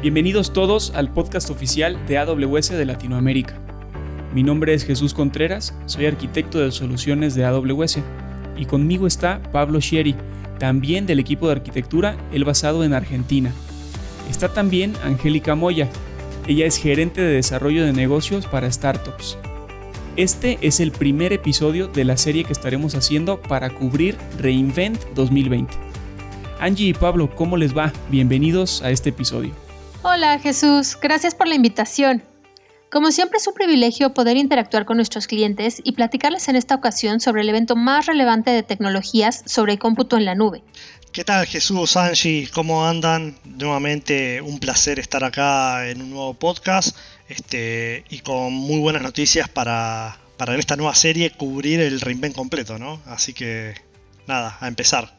Bienvenidos todos al podcast oficial de AWS de Latinoamérica. Mi nombre es Jesús Contreras, soy arquitecto de soluciones de AWS y conmigo está Pablo Schieri, también del equipo de arquitectura, el basado en Argentina. Está también Angélica Moya, ella es gerente de desarrollo de negocios para startups. Este es el primer episodio de la serie que estaremos haciendo para cubrir Reinvent 2020. Angie y Pablo, ¿cómo les va? Bienvenidos a este episodio. Hola Jesús, gracias por la invitación. Como siempre es un privilegio poder interactuar con nuestros clientes y platicarles en esta ocasión sobre el evento más relevante de tecnologías sobre cómputo en la nube. ¿Qué tal Jesús, Angie? ¿Cómo andan? Nuevamente un placer estar acá en un nuevo podcast este, y con muy buenas noticias para, para en esta nueva serie cubrir el reinvent completo, ¿no? Así que nada, a empezar.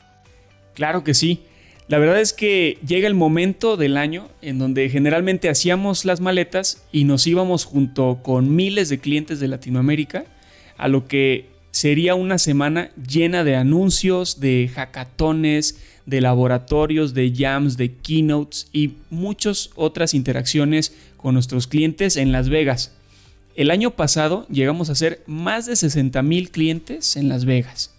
Claro que sí. La verdad es que llega el momento del año en donde generalmente hacíamos las maletas y nos íbamos junto con miles de clientes de Latinoamérica a lo que sería una semana llena de anuncios, de hackatones, de laboratorios, de jams, de keynotes y muchas otras interacciones con nuestros clientes en Las Vegas. El año pasado llegamos a ser más de 60 mil clientes en Las Vegas.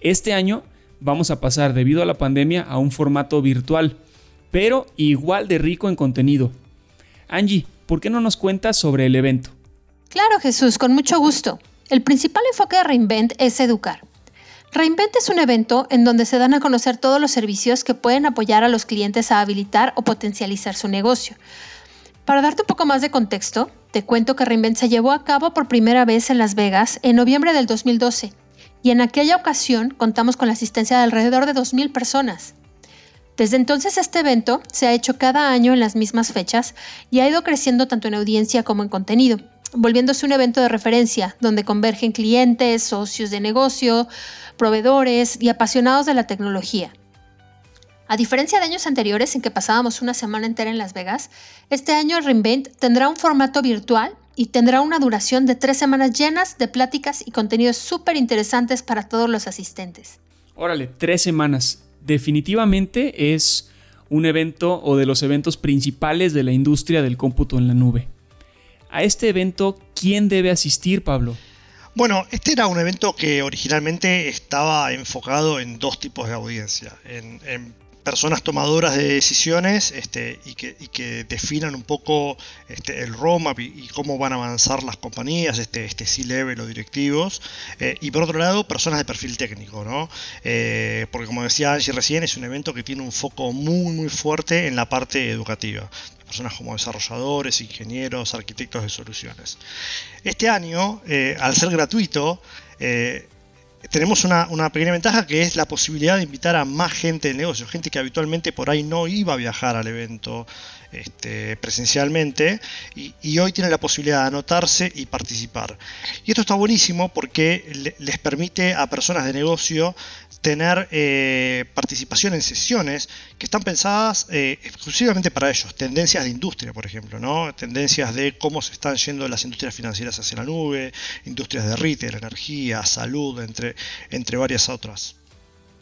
Este año vamos a pasar debido a la pandemia a un formato virtual, pero igual de rico en contenido. Angie, ¿por qué no nos cuentas sobre el evento? Claro, Jesús, con mucho gusto. El principal enfoque de Reinvent es educar. Reinvent es un evento en donde se dan a conocer todos los servicios que pueden apoyar a los clientes a habilitar o potencializar su negocio. Para darte un poco más de contexto, te cuento que Reinvent se llevó a cabo por primera vez en Las Vegas en noviembre del 2012 y en aquella ocasión contamos con la asistencia de alrededor de 2.000 personas. Desde entonces este evento se ha hecho cada año en las mismas fechas y ha ido creciendo tanto en audiencia como en contenido, volviéndose un evento de referencia donde convergen clientes, socios de negocio, proveedores y apasionados de la tecnología. A diferencia de años anteriores en que pasábamos una semana entera en Las Vegas, este año Reinvent tendrá un formato virtual y tendrá una duración de tres semanas llenas de pláticas y contenidos súper interesantes para todos los asistentes. Órale, tres semanas. Definitivamente es un evento o de los eventos principales de la industria del cómputo en la nube. A este evento, ¿quién debe asistir, Pablo? Bueno, este era un evento que originalmente estaba enfocado en dos tipos de audiencia. En, en personas tomadoras de decisiones este, y, que, definan un poco este, el roadmap y, cómo van a avanzar las compañías, este, este C-level o directivos, eh, y por otro lado, personas de perfil técnico, ¿no? Eh, porque como decía Angie recién, es un evento que tiene un foco muy, muy fuerte en la parte educativa personas como desarrolladores, ingenieros, arquitectos de soluciones. Este año, eh, al ser gratuito, tenemos una, pequeña ventaja que es la posibilidad de invitar a más gente de negocio, gente que habitualmente por ahí no iba a viajar al evento este, presencialmente y, hoy tiene la posibilidad de anotarse y participar. Y esto está buenísimo porque les permite a personas de negocio tener eh, participación en sesiones que están pensadas eh, exclusivamente para ellos, tendencias de industria, por ejemplo, ¿no? tendencias de cómo se están yendo las industrias financieras hacia la nube, industrias de retail, energía, salud, entre, entre varias otras.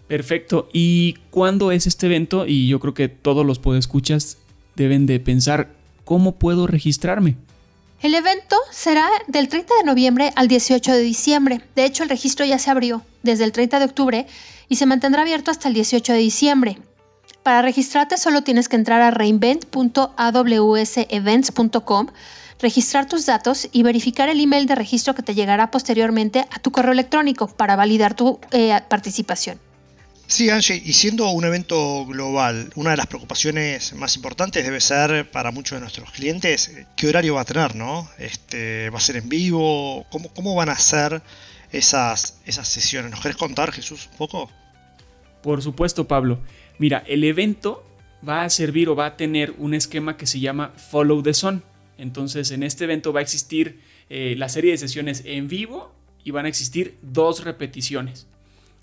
Perfecto. ¿Y cuándo es este evento? Y yo creo que todos los podescuchas deben de pensar, ¿cómo puedo registrarme? El evento será del 30 de noviembre al 18 de diciembre. De hecho, el registro ya se abrió desde el 30 de octubre y se mantendrá abierto hasta el 18 de diciembre. Para registrarte solo tienes que entrar a reinvent.awsevents.com, registrar tus datos y verificar el email de registro que te llegará posteriormente a tu correo electrónico para validar tu eh, participación. Sí, Angie, y siendo un evento global, una de las preocupaciones más importantes debe ser para muchos de nuestros clientes qué horario va a tener, ¿no? Este, ¿Va a ser en vivo? ¿Cómo, cómo van a ser esas, esas sesiones? ¿Nos querés contar, Jesús, un poco? Por supuesto, Pablo. Mira, el evento va a servir o va a tener un esquema que se llama Follow the Sun. Entonces, en este evento va a existir eh, la serie de sesiones en vivo y van a existir dos repeticiones.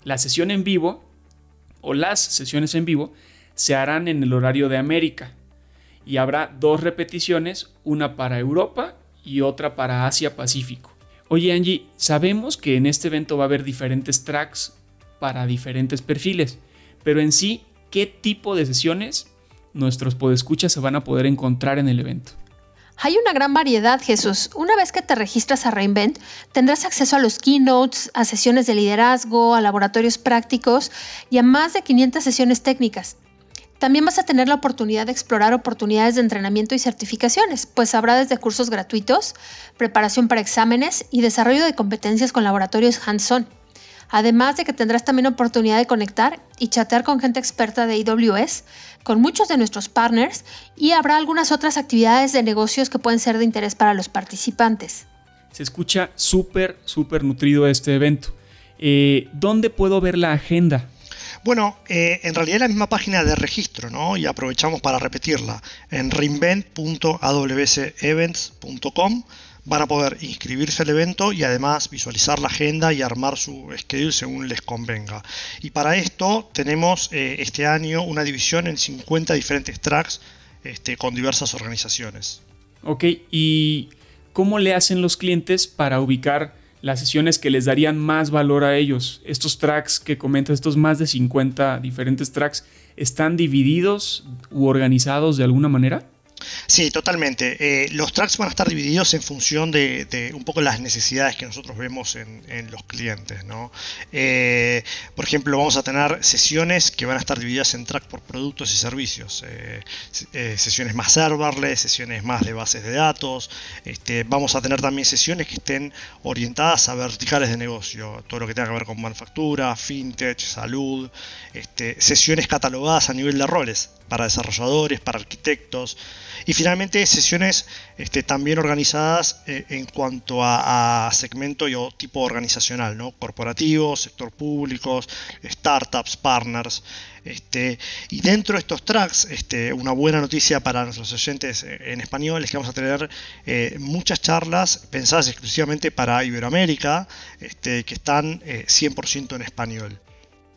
La sesión en vivo o las sesiones en vivo se harán en el horario de América y habrá dos repeticiones, una para Europa y otra para Asia Pacífico. Oye Angie, sabemos que en este evento va a haber diferentes tracks para diferentes perfiles, pero en sí, ¿qué tipo de sesiones nuestros podescuchas se van a poder encontrar en el evento? Hay una gran variedad, Jesús. Una vez que te registras a Reinvent, tendrás acceso a los keynotes, a sesiones de liderazgo, a laboratorios prácticos y a más de 500 sesiones técnicas. También vas a tener la oportunidad de explorar oportunidades de entrenamiento y certificaciones, pues habrá desde cursos gratuitos, preparación para exámenes y desarrollo de competencias con laboratorios hands-on. Además de que tendrás también oportunidad de conectar y chatear con gente experta de AWS, con muchos de nuestros partners y habrá algunas otras actividades de negocios que pueden ser de interés para los participantes. Se escucha súper, súper nutrido este evento. Eh, ¿Dónde puedo ver la agenda? Bueno, eh, en realidad es la misma página de registro, ¿no? Y aprovechamos para repetirla en reinvent.awsevents.com van a poder inscribirse al evento y además visualizar la agenda y armar su schedule según les convenga. Y para esto tenemos eh, este año una división en 50 diferentes tracks este, con diversas organizaciones. Ok, ¿y cómo le hacen los clientes para ubicar las sesiones que les darían más valor a ellos? Estos tracks que comentas, estos más de 50 diferentes tracks, ¿están divididos u organizados de alguna manera? Sí, totalmente. Eh, los tracks van a estar divididos en función de, un poco las necesidades que nosotros vemos en, los clientes. ¿no? Eh, por ejemplo, vamos a tener sesiones que van a estar divididas en track por productos y servicios. Eh, sesiones más serverless, sesiones más de bases de datos. Este, vamos a tener también sesiones que estén orientadas a verticales de negocio. Todo lo que tenga que ver con manufactura, fintech, salud. Este, sesiones catalogadas a nivel de roles para desarrolladores, para arquitectos y finalmente sesiones este, también organizadas eh, en cuanto a, segmento y o tipo organizacional, ¿no? corporativo, sector público, startups, partners. Este, y dentro de estos tracks, este, una buena noticia para nuestros oyentes eh, en español es que vamos a tener eh, muchas charlas pensadas exclusivamente para Iberoamérica, este, que están 100% en español.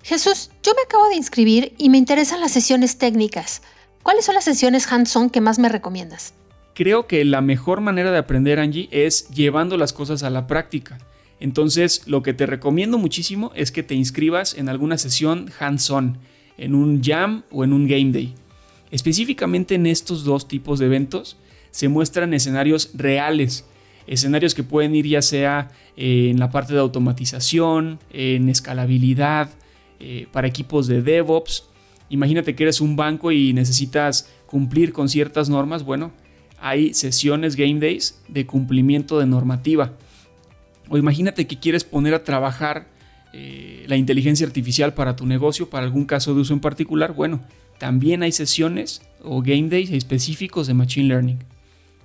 Jesús, yo me acabo de inscribir y me interesan las sesiones técnicas. ¿Cuáles son las sesiones hands-on que más me recomiendas? Creo que la mejor manera de aprender, Angie, es llevando las cosas a la práctica. Entonces, lo que te recomiendo muchísimo es que te inscribas en alguna sesión hands-on, en un jam o en un game day. Específicamente en estos dos tipos de eventos se muestran escenarios reales, escenarios que pueden ir ya sea eh, en la parte de automatización, en escalabilidad, eh, para equipos de DevOps. Imagínate que eres un banco y necesitas cumplir con ciertas normas. Bueno, hay sesiones Game Days de cumplimiento de normativa. O imagínate que quieres poner a trabajar eh, la inteligencia artificial para tu negocio, para algún caso de uso en particular. Bueno, también hay sesiones o Game Days específicos de Machine Learning.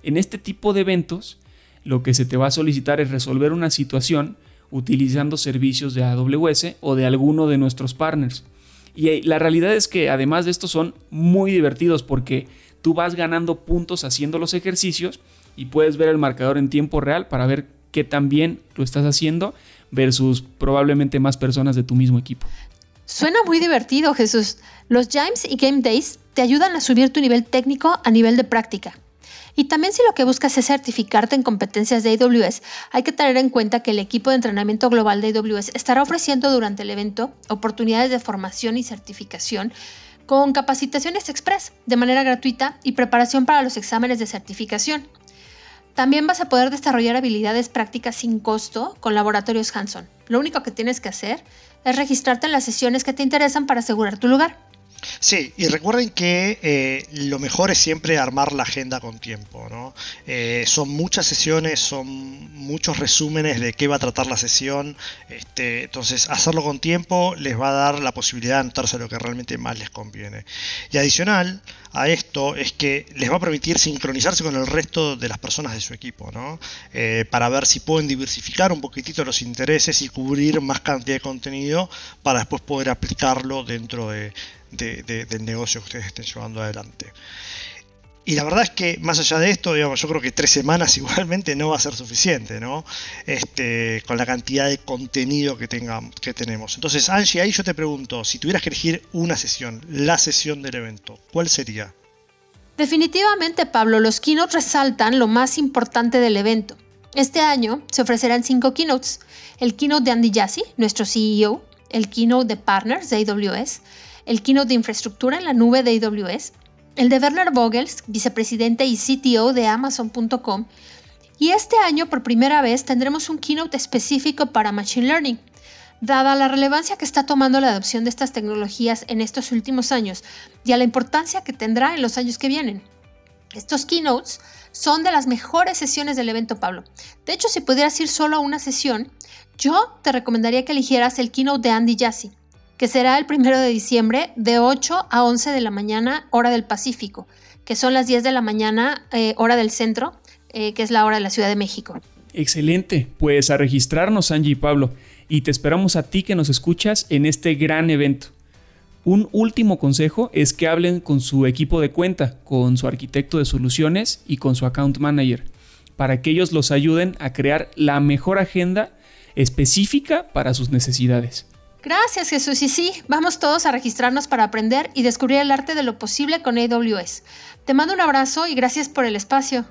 En este tipo de eventos, lo que se te va a solicitar es resolver una situación utilizando servicios de AWS o de alguno de nuestros partners. Y eh, la realidad es que además de esto son muy divertidos porque tú vas ganando puntos haciendo los ejercicios y puedes ver el marcador en tiempo real para ver qué tan bien lo estás haciendo versus probablemente más personas de tu mismo equipo. Suena muy divertido, Jesús. Los James y Game Days te ayudan a subir tu nivel técnico a nivel de práctica. Y también si lo que buscas es certificarte en competencias de AWS, hay que tener en cuenta que el equipo de entrenamiento global de AWS estará ofreciendo durante el evento oportunidades de formación y certificación con capacitaciones express de manera gratuita y preparación para los exámenes de certificación. También vas a poder desarrollar habilidades prácticas sin costo con laboratorios Hanson. Lo único que tienes que hacer es registrarte en las sesiones que te interesan para asegurar tu lugar. Sí, y recuerden que eh, lo mejor es siempre armar la agenda con tiempo, ¿no? Eh, son muchas sesiones, son muchos resúmenes de qué va a tratar la sesión, este, entonces hacerlo con tiempo les va a dar la posibilidad de anotarse lo que realmente más les conviene. Y adicional a esto es que les va a permitir sincronizarse con el resto de las personas de su equipo, ¿no? Eh, para ver si pueden diversificar un poquitito los intereses y cubrir más cantidad de contenido para después poder aplicarlo dentro de del negocio que ustedes estén llevando adelante. Y la verdad es que más allá de esto, digamos, yo creo que tres semanas igualmente no va a ser suficiente, ¿no? Este, con la cantidad de contenido que, tengamos, que tenemos. Entonces, Angie, ahí yo te pregunto, si tuvieras que elegir una sesión, la sesión del evento, ¿cuál sería? Definitivamente, Pablo, los keynotes resaltan lo más importante del evento. Este año se ofrecerán cinco keynotes. El keynote de Andy Jassy, nuestro CEO, el keynote de Partners de AWS, el keynote de infraestructura en la nube de AWS, el de Werner Vogels, vicepresidente y CTO de Amazon.com, y este año por primera vez tendremos un keynote específico para Machine Learning. Dada la relevancia que está tomando la adopción de estas tecnologías en estos últimos años y a la importancia que tendrá en los años que vienen. Estos keynotes son de las mejores sesiones del evento, Pablo. De hecho, si pudieras ir solo a una sesión, yo te recomendaría que eligieras el keynote de Andy Jassy, que será el primero de diciembre de 8 a 11 de la mañana, hora del Pacífico, que son las 10 de la mañana, eh, hora del centro, eh, que es la hora de la Ciudad de México. Excelente, pues a registrarnos, Angie y Pablo, y te esperamos a ti que nos escuchas en este gran evento. Un último consejo es que hablen con su equipo de cuenta, con su arquitecto de soluciones y con su account manager, para que ellos los ayuden a crear la mejor agenda específica para sus necesidades. Gracias Jesús y sí, vamos todos a registrarnos para aprender y descubrir el arte de lo posible con AWS. Te mando un abrazo y gracias por el espacio.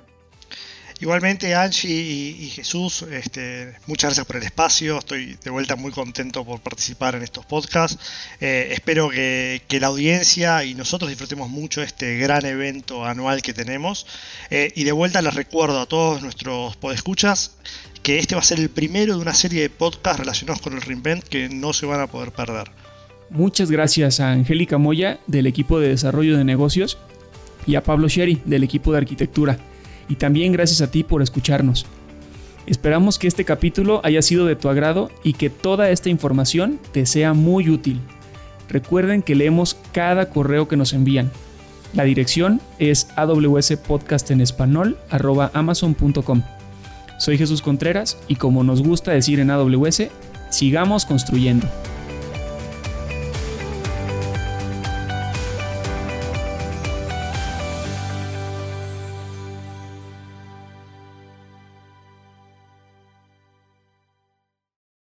Igualmente Angie y, Jesús, este, muchas gracias por el espacio, estoy de vuelta muy contento por participar en estos podcasts. Eh, espero que, la audiencia y nosotros disfrutemos mucho este gran evento anual que tenemos. Eh, y de vuelta les recuerdo a todos nuestros podescuchas que este va a ser el primero de una serie de podcasts relacionados con el Reinvent que no se van a poder perder. Muchas gracias a Angélica Moya del equipo de desarrollo de negocios y a Pablo Sherry del equipo de arquitectura y también gracias a ti por escucharnos. Esperamos que este capítulo haya sido de tu agrado y que toda esta información te sea muy útil. Recuerden que leemos cada correo que nos envían. La dirección es amazon.com Soy Jesús Contreras y como nos gusta decir en AWS, sigamos construyendo.